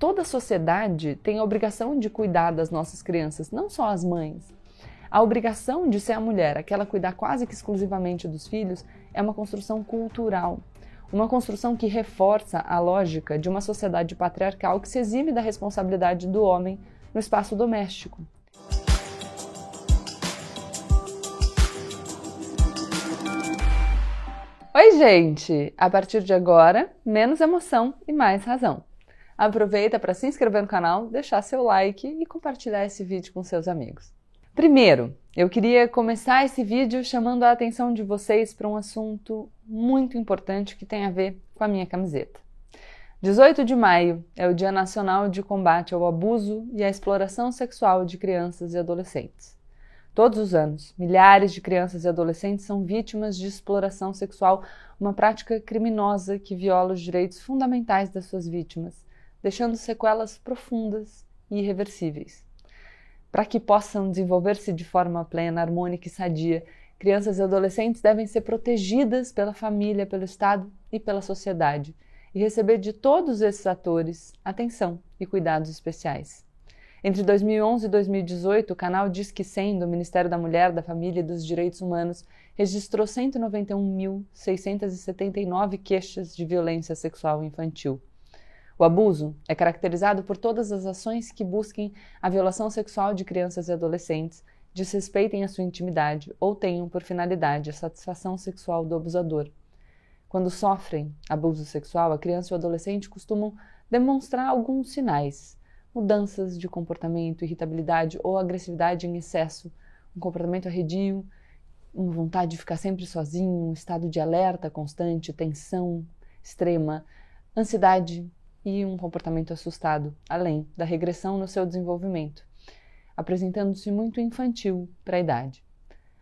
toda a sociedade tem a obrigação de cuidar das nossas crianças, não só as mães. A obrigação de ser a mulher, aquela cuidar quase que exclusivamente dos filhos, é uma construção cultural. Uma construção que reforça a lógica de uma sociedade patriarcal que se exime da responsabilidade do homem no espaço doméstico. Oi, gente! A partir de agora, menos emoção e mais razão. Aproveita para se inscrever no canal, deixar seu like e compartilhar esse vídeo com seus amigos. Primeiro, eu queria começar esse vídeo chamando a atenção de vocês para um assunto muito importante que tem a ver com a minha camiseta. 18 de maio é o Dia Nacional de Combate ao Abuso e à Exploração Sexual de Crianças e Adolescentes. Todos os anos, milhares de crianças e adolescentes são vítimas de exploração sexual, uma prática criminosa que viola os direitos fundamentais das suas vítimas, deixando sequelas profundas e irreversíveis. Para que possam desenvolver-se de forma plena, harmônica e sadia, crianças e adolescentes devem ser protegidas pela família, pelo Estado e pela sociedade e receber de todos esses atores atenção e cuidados especiais. Entre 2011 e 2018, o canal Disque 100 do Ministério da Mulher, da Família e dos Direitos Humanos registrou 191.679 queixas de violência sexual infantil. O abuso é caracterizado por todas as ações que busquem a violação sexual de crianças e adolescentes, desrespeitem a sua intimidade ou tenham por finalidade a satisfação sexual do abusador. Quando sofrem abuso sexual, a criança e o adolescente costumam demonstrar alguns sinais, mudanças de comportamento, irritabilidade ou agressividade em excesso, um comportamento arredio, uma vontade de ficar sempre sozinho, um estado de alerta constante, tensão extrema, ansiedade e um comportamento assustado, além da regressão no seu desenvolvimento, apresentando-se muito infantil para a idade.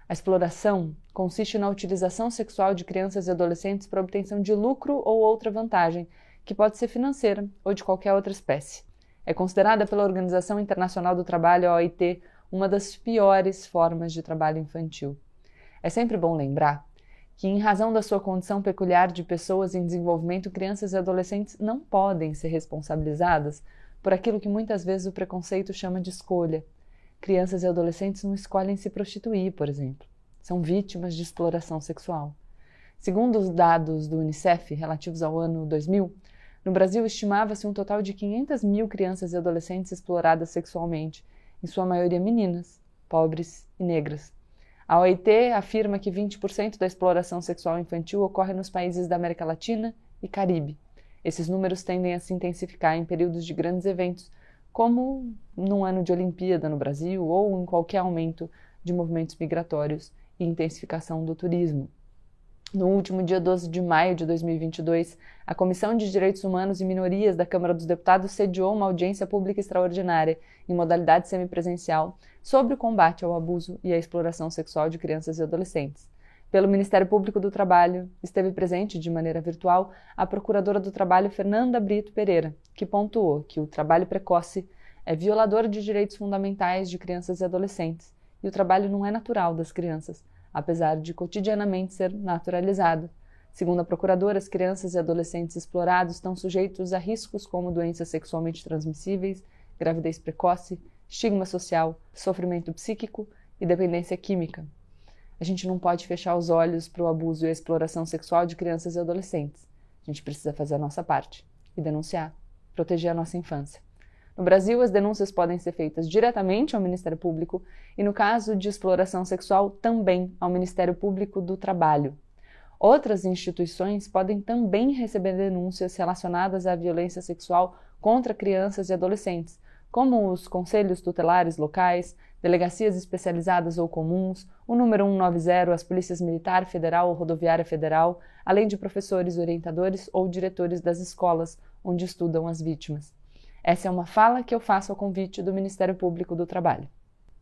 A exploração consiste na utilização sexual de crianças e adolescentes para obtenção de lucro ou outra vantagem, que pode ser financeira ou de qualquer outra espécie. É considerada pela Organização Internacional do Trabalho, OIT, uma das piores formas de trabalho infantil. É sempre bom lembrar que, em razão da sua condição peculiar de pessoas em desenvolvimento, crianças e adolescentes não podem ser responsabilizadas por aquilo que muitas vezes o preconceito chama de escolha. Crianças e adolescentes não escolhem se prostituir, por exemplo. São vítimas de exploração sexual. Segundo os dados do Unicef relativos ao ano 2000, no Brasil, estimava-se um total de 500 mil crianças e adolescentes exploradas sexualmente, em sua maioria meninas, pobres e negras. A OIT afirma que 20% da exploração sexual infantil ocorre nos países da América Latina e Caribe. Esses números tendem a se intensificar em períodos de grandes eventos, como num ano de Olimpíada no Brasil ou em qualquer aumento de movimentos migratórios e intensificação do turismo. No último dia 12 de maio de 2022, a Comissão de Direitos Humanos e Minorias da Câmara dos Deputados sediou uma audiência pública extraordinária, em modalidade semipresencial, sobre o combate ao abuso e à exploração sexual de crianças e adolescentes. Pelo Ministério Público do Trabalho, esteve presente de maneira virtual a Procuradora do Trabalho Fernanda Brito Pereira, que pontuou que o trabalho precoce é violador de direitos fundamentais de crianças e adolescentes, e o trabalho não é natural das crianças apesar de cotidianamente ser naturalizado. Segundo a procuradora, as crianças e adolescentes explorados estão sujeitos a riscos como doenças sexualmente transmissíveis, gravidez precoce, estigma social, sofrimento psíquico e dependência química. A gente não pode fechar os olhos para o abuso e a exploração sexual de crianças e adolescentes. A gente precisa fazer a nossa parte e denunciar, proteger a nossa infância. No Brasil, as denúncias podem ser feitas diretamente ao Ministério Público e, no caso de exploração sexual, também ao Ministério Público do Trabalho. Outras instituições podem também receber denúncias relacionadas à violência sexual contra crianças e adolescentes, como os conselhos tutelares locais, delegacias especializadas ou comuns, o número 190, as polícias militar, federal ou rodoviária federal, além de professores, orientadores ou diretores das escolas onde estudam as vítimas. Essa é uma fala que eu faço ao convite do Ministério Público do Trabalho.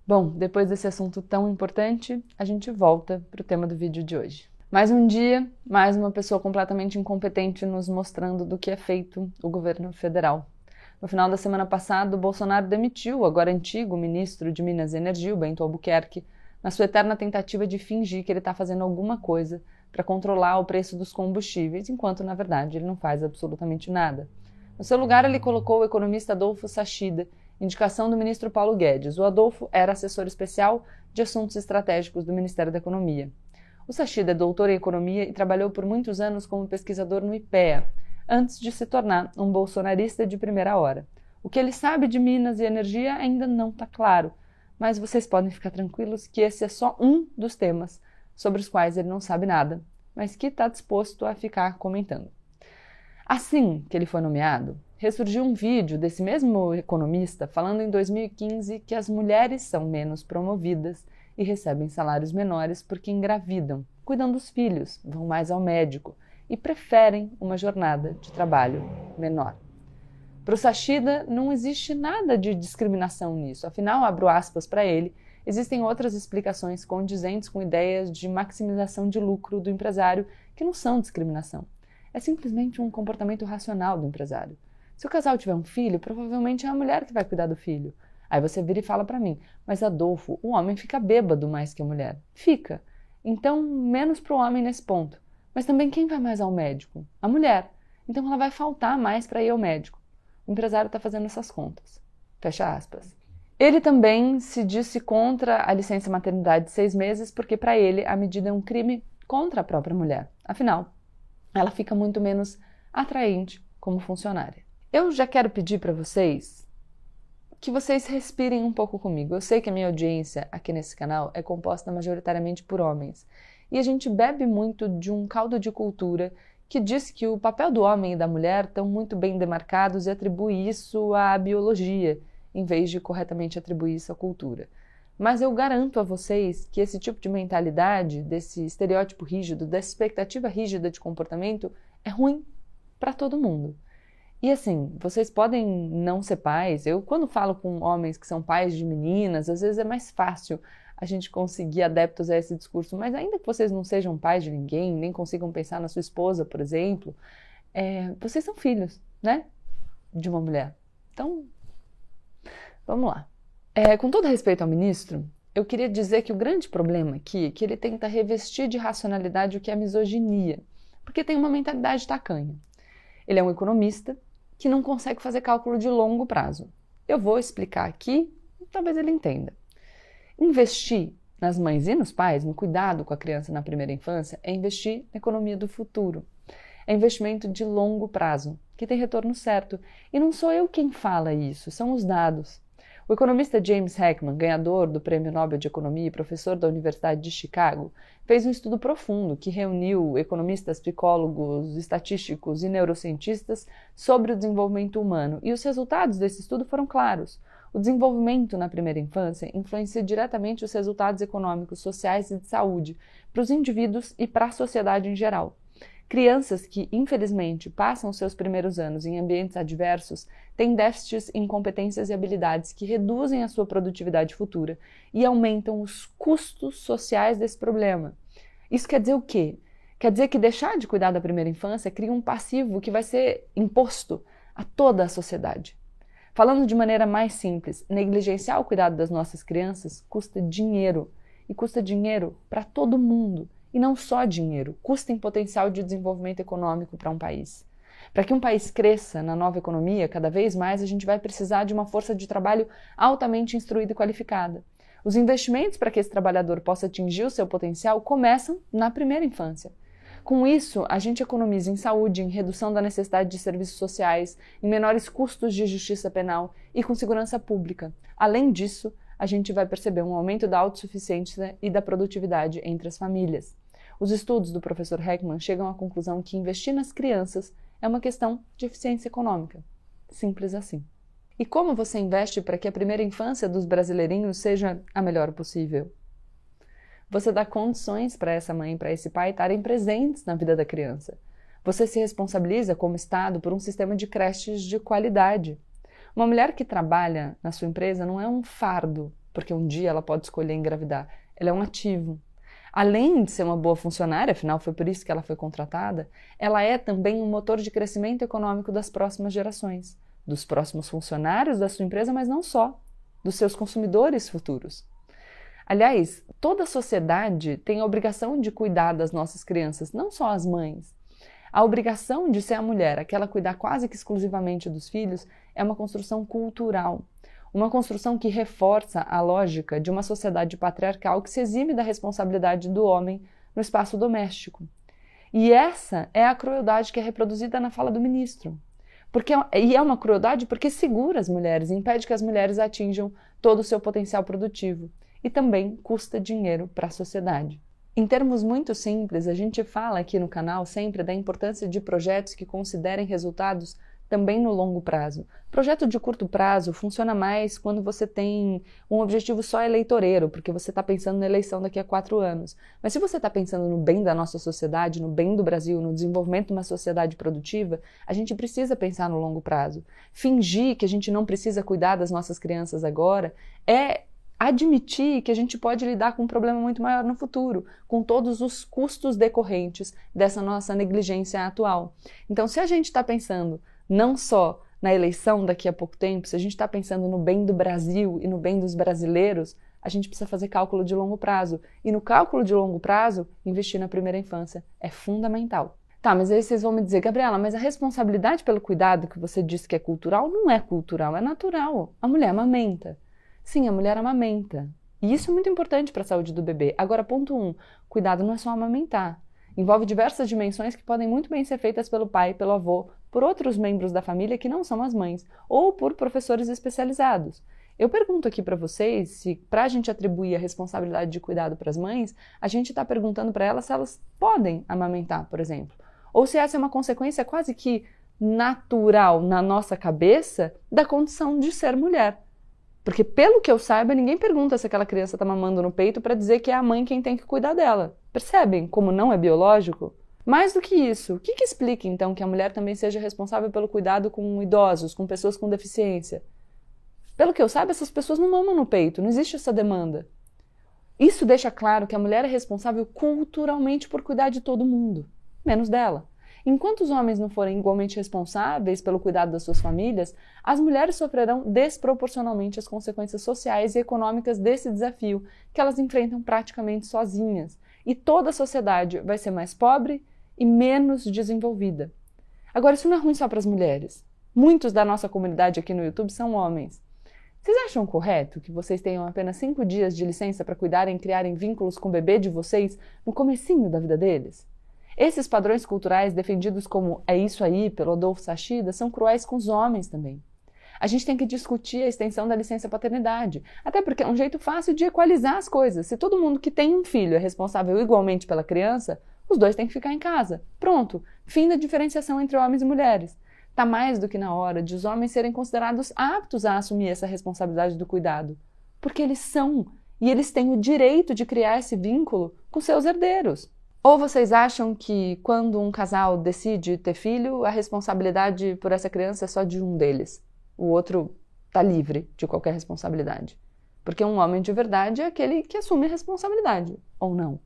Bom, depois desse assunto tão importante, a gente volta para o tema do vídeo de hoje. Mais um dia, mais uma pessoa completamente incompetente nos mostrando do que é feito o governo federal. No final da semana passada, Bolsonaro demitiu o agora antigo ministro de Minas e Energia, o Bento Albuquerque, na sua eterna tentativa de fingir que ele está fazendo alguma coisa para controlar o preço dos combustíveis, enquanto, na verdade, ele não faz absolutamente nada. No seu lugar, ele colocou o economista Adolfo Sachida, indicação do ministro Paulo Guedes. O Adolfo era assessor especial de assuntos estratégicos do Ministério da Economia. O Sachida é doutor em economia e trabalhou por muitos anos como pesquisador no IPEA, antes de se tornar um bolsonarista de primeira hora. O que ele sabe de Minas e energia ainda não está claro, mas vocês podem ficar tranquilos que esse é só um dos temas sobre os quais ele não sabe nada, mas que está disposto a ficar comentando. Assim que ele foi nomeado, ressurgiu um vídeo desse mesmo economista falando em 2015 que as mulheres são menos promovidas e recebem salários menores porque engravidam, cuidam dos filhos, vão mais ao médico e preferem uma jornada de trabalho menor. Para o Sachida, não existe nada de discriminação nisso. Afinal, abro aspas para ele, existem outras explicações condizentes com ideias de maximização de lucro do empresário que não são discriminação. É simplesmente um comportamento racional do empresário. Se o casal tiver um filho, provavelmente é a mulher que vai cuidar do filho. Aí você vira e fala para mim, mas Adolfo, o homem fica bêbado mais que a mulher. Fica. Então, menos para o homem nesse ponto. Mas também quem vai mais ao médico? A mulher. Então ela vai faltar mais para ir ao médico. O empresário está fazendo essas contas. Fecha aspas. Ele também se disse contra a licença maternidade de seis meses, porque para ele a medida é um crime contra a própria mulher. Afinal, ela fica muito menos atraente como funcionária. Eu já quero pedir para vocês que vocês respirem um pouco comigo. Eu sei que a minha audiência aqui nesse canal é composta majoritariamente por homens. E a gente bebe muito de um caldo de cultura que diz que o papel do homem e da mulher estão muito bem demarcados e atribui isso à biologia, em vez de corretamente atribuir isso à cultura. Mas eu garanto a vocês que esse tipo de mentalidade, desse estereótipo rígido, dessa expectativa rígida de comportamento, é ruim para todo mundo. E assim, vocês podem não ser pais. Eu, quando falo com homens que são pais de meninas, às vezes é mais fácil a gente conseguir adeptos a esse discurso, mas ainda que vocês não sejam pais de ninguém, nem consigam pensar na sua esposa, por exemplo, é, vocês são filhos, né? De uma mulher. Então, vamos lá. É, com todo respeito ao ministro, eu queria dizer que o grande problema aqui é que ele tenta revestir de racionalidade o que é misoginia, porque tem uma mentalidade tacanha. Ele é um economista que não consegue fazer cálculo de longo prazo. Eu vou explicar aqui, talvez ele entenda. Investir nas mães e nos pais, no cuidado com a criança na primeira infância, é investir na economia do futuro. É investimento de longo prazo, que tem retorno certo. E não sou eu quem fala isso, são os dados. O economista James Heckman, ganhador do Prêmio Nobel de Economia e professor da Universidade de Chicago, fez um estudo profundo que reuniu economistas, psicólogos, estatísticos e neurocientistas sobre o desenvolvimento humano. E os resultados desse estudo foram claros. O desenvolvimento na primeira infância influencia diretamente os resultados econômicos, sociais e de saúde para os indivíduos e para a sociedade em geral. Crianças que, infelizmente, passam seus primeiros anos em ambientes adversos têm déficits em competências e habilidades que reduzem a sua produtividade futura e aumentam os custos sociais desse problema. Isso quer dizer o quê? Quer dizer que deixar de cuidar da primeira infância cria um passivo que vai ser imposto a toda a sociedade. Falando de maneira mais simples, negligenciar o cuidado das nossas crianças custa dinheiro. E custa dinheiro para todo mundo. E não só dinheiro, custa em potencial de desenvolvimento econômico para um país. Para que um país cresça na nova economia, cada vez mais a gente vai precisar de uma força de trabalho altamente instruída e qualificada. Os investimentos para que esse trabalhador possa atingir o seu potencial começam na primeira infância. Com isso, a gente economiza em saúde, em redução da necessidade de serviços sociais, em menores custos de justiça penal e com segurança pública. Além disso, a gente vai perceber um aumento da autossuficiência e da produtividade entre as famílias. Os estudos do professor Heckman chegam à conclusão que investir nas crianças é uma questão de eficiência econômica. Simples assim. E como você investe para que a primeira infância dos brasileirinhos seja a melhor possível? Você dá condições para essa mãe e para esse pai estarem presentes na vida da criança. Você se responsabiliza como Estado por um sistema de creches de qualidade. Uma mulher que trabalha na sua empresa não é um fardo, porque um dia ela pode escolher engravidar. Ela é um ativo. Além de ser uma boa funcionária, afinal foi por isso que ela foi contratada, ela é também um motor de crescimento econômico das próximas gerações, dos próximos funcionários da sua empresa, mas não só, dos seus consumidores futuros. Aliás, toda a sociedade tem a obrigação de cuidar das nossas crianças, não só as mães. A obrigação de ser a mulher, aquela cuidar quase que exclusivamente dos filhos, é uma construção cultural. Uma construção que reforça a lógica de uma sociedade patriarcal que se exime da responsabilidade do homem no espaço doméstico. E essa é a crueldade que é reproduzida na fala do ministro. Porque, e é uma crueldade porque segura as mulheres, impede que as mulheres atinjam todo o seu potencial produtivo e também custa dinheiro para a sociedade. Em termos muito simples, a gente fala aqui no canal sempre da importância de projetos que considerem resultados também no longo prazo. Projeto de curto prazo funciona mais quando você tem um objetivo só eleitoreiro, porque você está pensando na eleição daqui a quatro anos. Mas se você está pensando no bem da nossa sociedade, no bem do Brasil, no desenvolvimento de uma sociedade produtiva, a gente precisa pensar no longo prazo. Fingir que a gente não precisa cuidar das nossas crianças agora é admitir que a gente pode lidar com um problema muito maior no futuro, com todos os custos decorrentes dessa nossa negligência atual. Então, se a gente está pensando não só na eleição daqui a pouco tempo, se a gente está pensando no bem do Brasil e no bem dos brasileiros, a gente precisa fazer cálculo de longo prazo. E no cálculo de longo prazo, investir na primeira infância é fundamental. Tá, mas aí vocês vão me dizer, Gabriela, mas a responsabilidade pelo cuidado que você disse que é cultural não é cultural, é natural. A mulher amamenta. Sim, a mulher amamenta. E isso é muito importante para a saúde do bebê. Agora, ponto um: cuidado não é só amamentar. Envolve diversas dimensões que podem muito bem ser feitas pelo pai, pelo avô, por outros membros da família que não são as mães, ou por professores especializados. Eu pergunto aqui para vocês se, para a gente atribuir a responsabilidade de cuidado para as mães, a gente está perguntando para elas se elas podem amamentar, por exemplo. Ou se essa é uma consequência quase que natural na nossa cabeça da condição de ser mulher. Porque, pelo que eu saiba, ninguém pergunta se aquela criança está mamando no peito para dizer que é a mãe quem tem que cuidar dela. Percebem como não é biológico? Mais do que isso, o que, que explica então que a mulher também seja responsável pelo cuidado com idosos, com pessoas com deficiência? Pelo que eu saiba, essas pessoas não mamam no peito, não existe essa demanda. Isso deixa claro que a mulher é responsável culturalmente por cuidar de todo mundo, menos dela. Enquanto os homens não forem igualmente responsáveis pelo cuidado das suas famílias, as mulheres sofrerão desproporcionalmente as consequências sociais e econômicas desse desafio que elas enfrentam praticamente sozinhas. E toda a sociedade vai ser mais pobre e menos desenvolvida. Agora, isso não é ruim só para as mulheres. Muitos da nossa comunidade aqui no YouTube são homens. Vocês acham correto que vocês tenham apenas cinco dias de licença para cuidarem e criarem vínculos com o bebê de vocês no comecinho da vida deles? Esses padrões culturais defendidos como é isso aí pelo Adolfo Sachida são cruéis com os homens também. A gente tem que discutir a extensão da licença paternidade, até porque é um jeito fácil de equalizar as coisas. Se todo mundo que tem um filho é responsável igualmente pela criança, os dois têm que ficar em casa. Pronto, fim da diferenciação entre homens e mulheres. Está mais do que na hora de os homens serem considerados aptos a assumir essa responsabilidade do cuidado. Porque eles são, e eles têm o direito de criar esse vínculo com seus herdeiros. Ou vocês acham que quando um casal decide ter filho, a responsabilidade por essa criança é só de um deles? O outro está livre de qualquer responsabilidade? Porque um homem de verdade é aquele que assume a responsabilidade, ou não?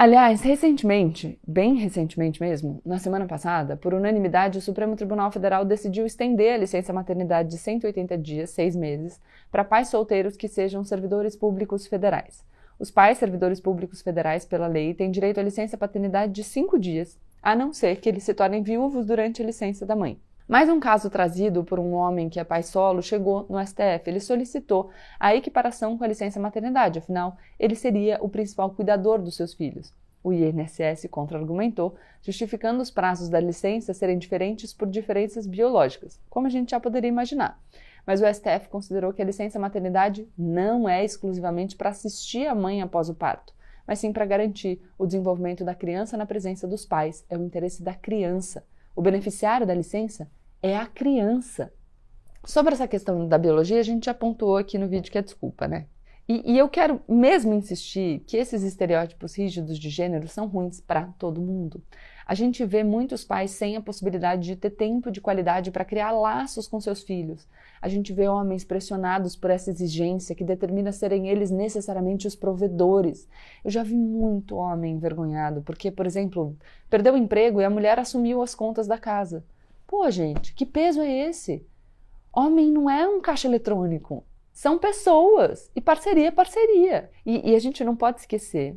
Aliás, recentemente, bem recentemente mesmo, na semana passada, por unanimidade, o Supremo Tribunal Federal decidiu estender a licença maternidade de 180 dias, seis meses, para pais solteiros que sejam servidores públicos federais. Os pais servidores públicos federais, pela lei, têm direito à licença paternidade de cinco dias, a não ser que eles se tornem viúvos durante a licença da mãe. Mais um caso trazido por um homem que é pai solo chegou no STF. Ele solicitou a equiparação com a licença maternidade, afinal, ele seria o principal cuidador dos seus filhos. O INSS contra-argumentou, justificando os prazos da licença serem diferentes por diferenças biológicas, como a gente já poderia imaginar. Mas o STF considerou que a licença maternidade não é exclusivamente para assistir a mãe após o parto, mas sim para garantir o desenvolvimento da criança na presença dos pais. É o interesse da criança. O beneficiário da licença é a criança. Sobre essa questão da biologia, a gente já apontou aqui no vídeo que é desculpa, né? E, e eu quero mesmo insistir que esses estereótipos rígidos de gênero são ruins para todo mundo. A gente vê muitos pais sem a possibilidade de ter tempo de qualidade para criar laços com seus filhos. A gente vê homens pressionados por essa exigência que determina serem eles necessariamente os provedores. Eu já vi muito homem envergonhado porque, por exemplo, perdeu o emprego e a mulher assumiu as contas da casa. Pô, gente, que peso é esse? Homem não é um caixa eletrônico. São pessoas. E parceria é parceria. E, e a gente não pode esquecer.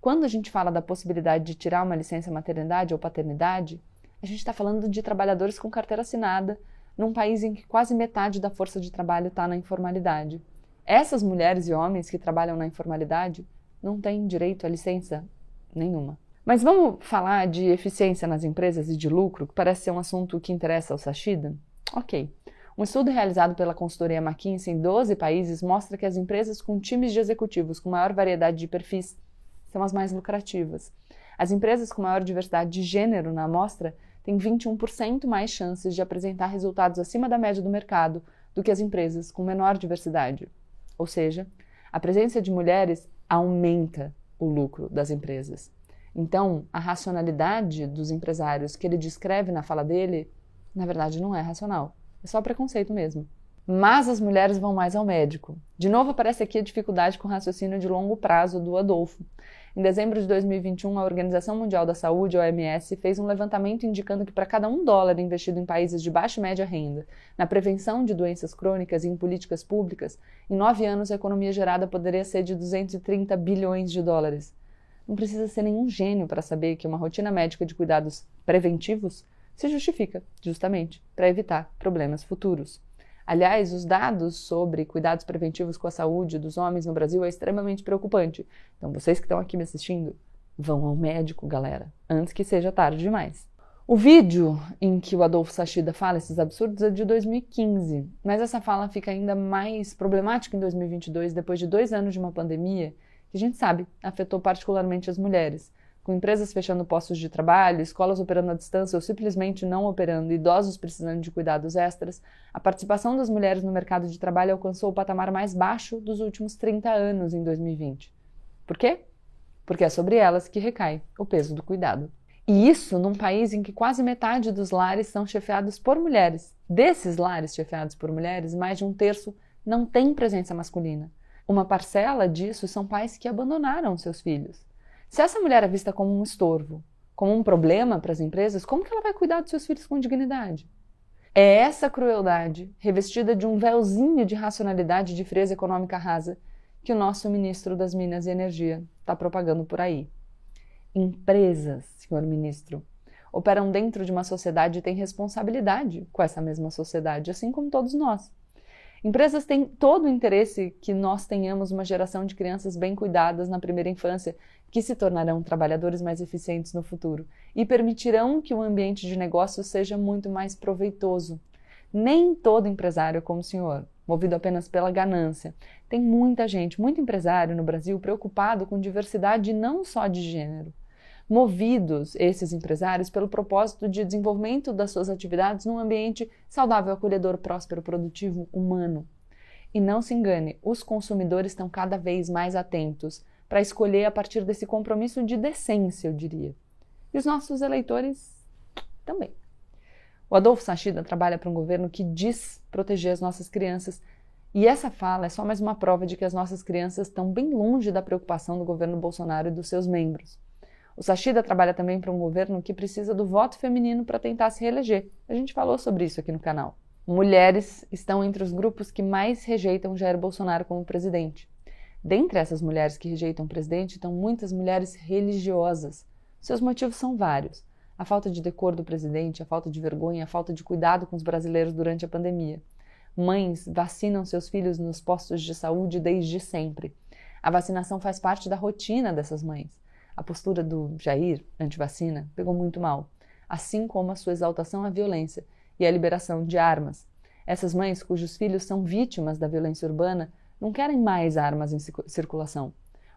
Quando a gente fala da possibilidade de tirar uma licença maternidade ou paternidade, a gente está falando de trabalhadores com carteira assinada num país em que quase metade da força de trabalho está na informalidade. Essas mulheres e homens que trabalham na informalidade não têm direito a licença nenhuma. Mas vamos falar de eficiência nas empresas e de lucro, que parece ser um assunto que interessa ao Sashida? Ok. Um estudo realizado pela consultoria McKinsey em 12 países mostra que as empresas com times de executivos com maior variedade de perfis são as mais lucrativas. As empresas com maior diversidade de gênero na amostra têm 21% mais chances de apresentar resultados acima da média do mercado do que as empresas com menor diversidade. Ou seja, a presença de mulheres aumenta o lucro das empresas. Então, a racionalidade dos empresários que ele descreve na fala dele, na verdade, não é racional. É só preconceito mesmo. Mas as mulheres vão mais ao médico. De novo aparece aqui a dificuldade com o raciocínio de longo prazo do Adolfo. Em dezembro de 2021, a Organização Mundial da Saúde, OMS, fez um levantamento indicando que para cada um dólar investido em países de baixa e média renda, na prevenção de doenças crônicas e em políticas públicas, em nove anos a economia gerada poderia ser de 230 bilhões de dólares. Não precisa ser nenhum gênio para saber que uma rotina médica de cuidados preventivos se justifica, justamente, para evitar problemas futuros. Aliás, os dados sobre cuidados preventivos com a saúde dos homens no Brasil é extremamente preocupante. Então, vocês que estão aqui me assistindo, vão ao médico, galera, antes que seja tarde demais. O vídeo em que o Adolfo Sachida fala esses absurdos é de 2015, mas essa fala fica ainda mais problemática em 2022, depois de dois anos de uma pandemia que a gente sabe afetou particularmente as mulheres com empresas fechando postos de trabalho, escolas operando à distância ou simplesmente não operando, idosos precisando de cuidados extras, a participação das mulheres no mercado de trabalho alcançou o patamar mais baixo dos últimos 30 anos em 2020. Por quê? Porque é sobre elas que recai o peso do cuidado. E isso num país em que quase metade dos lares são chefiados por mulheres. Desses lares chefiados por mulheres, mais de um terço não tem presença masculina. Uma parcela disso são pais que abandonaram seus filhos. Se essa mulher é vista como um estorvo, como um problema para as empresas, como que ela vai cuidar dos seus filhos com dignidade? É essa crueldade, revestida de um véuzinho de racionalidade de frieza econômica rasa, que o nosso ministro das Minas e Energia está propagando por aí. Empresas, senhor ministro, operam dentro de uma sociedade e têm responsabilidade com essa mesma sociedade, assim como todos nós. Empresas têm todo o interesse que nós tenhamos uma geração de crianças bem cuidadas na primeira infância, que se tornarão trabalhadores mais eficientes no futuro e permitirão que o ambiente de negócio seja muito mais proveitoso. Nem todo empresário é como o senhor, movido apenas pela ganância. Tem muita gente, muito empresário no Brasil preocupado com diversidade não só de gênero movidos esses empresários pelo propósito de desenvolvimento das suas atividades num ambiente saudável, acolhedor, próspero, produtivo, humano. E não se engane, os consumidores estão cada vez mais atentos para escolher a partir desse compromisso de decência, eu diria. E os nossos eleitores também. O Adolfo Sachida trabalha para um governo que diz proteger as nossas crianças, e essa fala é só mais uma prova de que as nossas crianças estão bem longe da preocupação do governo Bolsonaro e dos seus membros. O Sachida trabalha também para um governo que precisa do voto feminino para tentar se reeleger. A gente falou sobre isso aqui no canal. Mulheres estão entre os grupos que mais rejeitam Jair Bolsonaro como presidente. Dentre essas mulheres que rejeitam o presidente estão muitas mulheres religiosas. Seus motivos são vários: a falta de decor do presidente, a falta de vergonha, a falta de cuidado com os brasileiros durante a pandemia. Mães vacinam seus filhos nos postos de saúde desde sempre. A vacinação faz parte da rotina dessas mães. A postura do Jair, anti-vacina, pegou muito mal, assim como a sua exaltação à violência e à liberação de armas. Essas mães cujos filhos são vítimas da violência urbana não querem mais armas em circulação.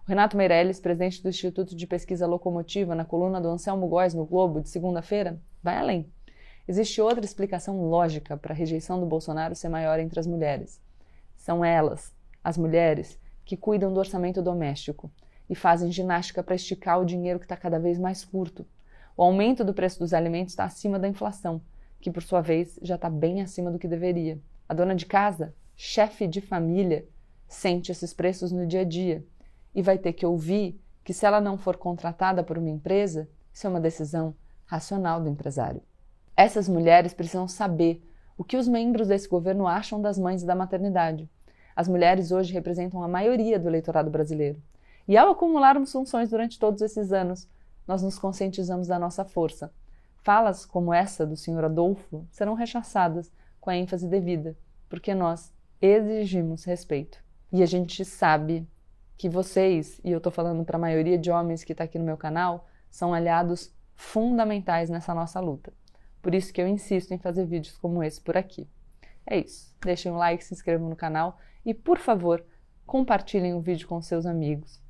O Renato Meirelles, presidente do Instituto de Pesquisa Locomotiva, na coluna do Anselmo Góes no Globo de segunda-feira, vai além. Existe outra explicação lógica para a rejeição do Bolsonaro ser maior entre as mulheres. São elas, as mulheres, que cuidam do orçamento doméstico, e fazem ginástica para esticar o dinheiro que está cada vez mais curto. O aumento do preço dos alimentos está acima da inflação, que por sua vez já está bem acima do que deveria. A dona de casa, chefe de família, sente esses preços no dia a dia e vai ter que ouvir que se ela não for contratada por uma empresa, isso é uma decisão racional do empresário. Essas mulheres precisam saber o que os membros desse governo acham das mães e da maternidade. As mulheres hoje representam a maioria do eleitorado brasileiro E ao acumularmos funções durante todos esses anos, nós nos conscientizamos da nossa força. Falas como essa do Sr. Adolfo serão rechaçadas com a ênfase devida, porque nós exigimos respeito. E a gente sabe que vocês, e eu estou falando para a maioria de homens que está aqui no meu canal, são aliados fundamentais nessa nossa luta. Por isso que eu insisto em fazer vídeos como esse por aqui. É isso. Deixem um like, se inscrevam no canal e, por favor, compartilhem o vídeo com seus amigos.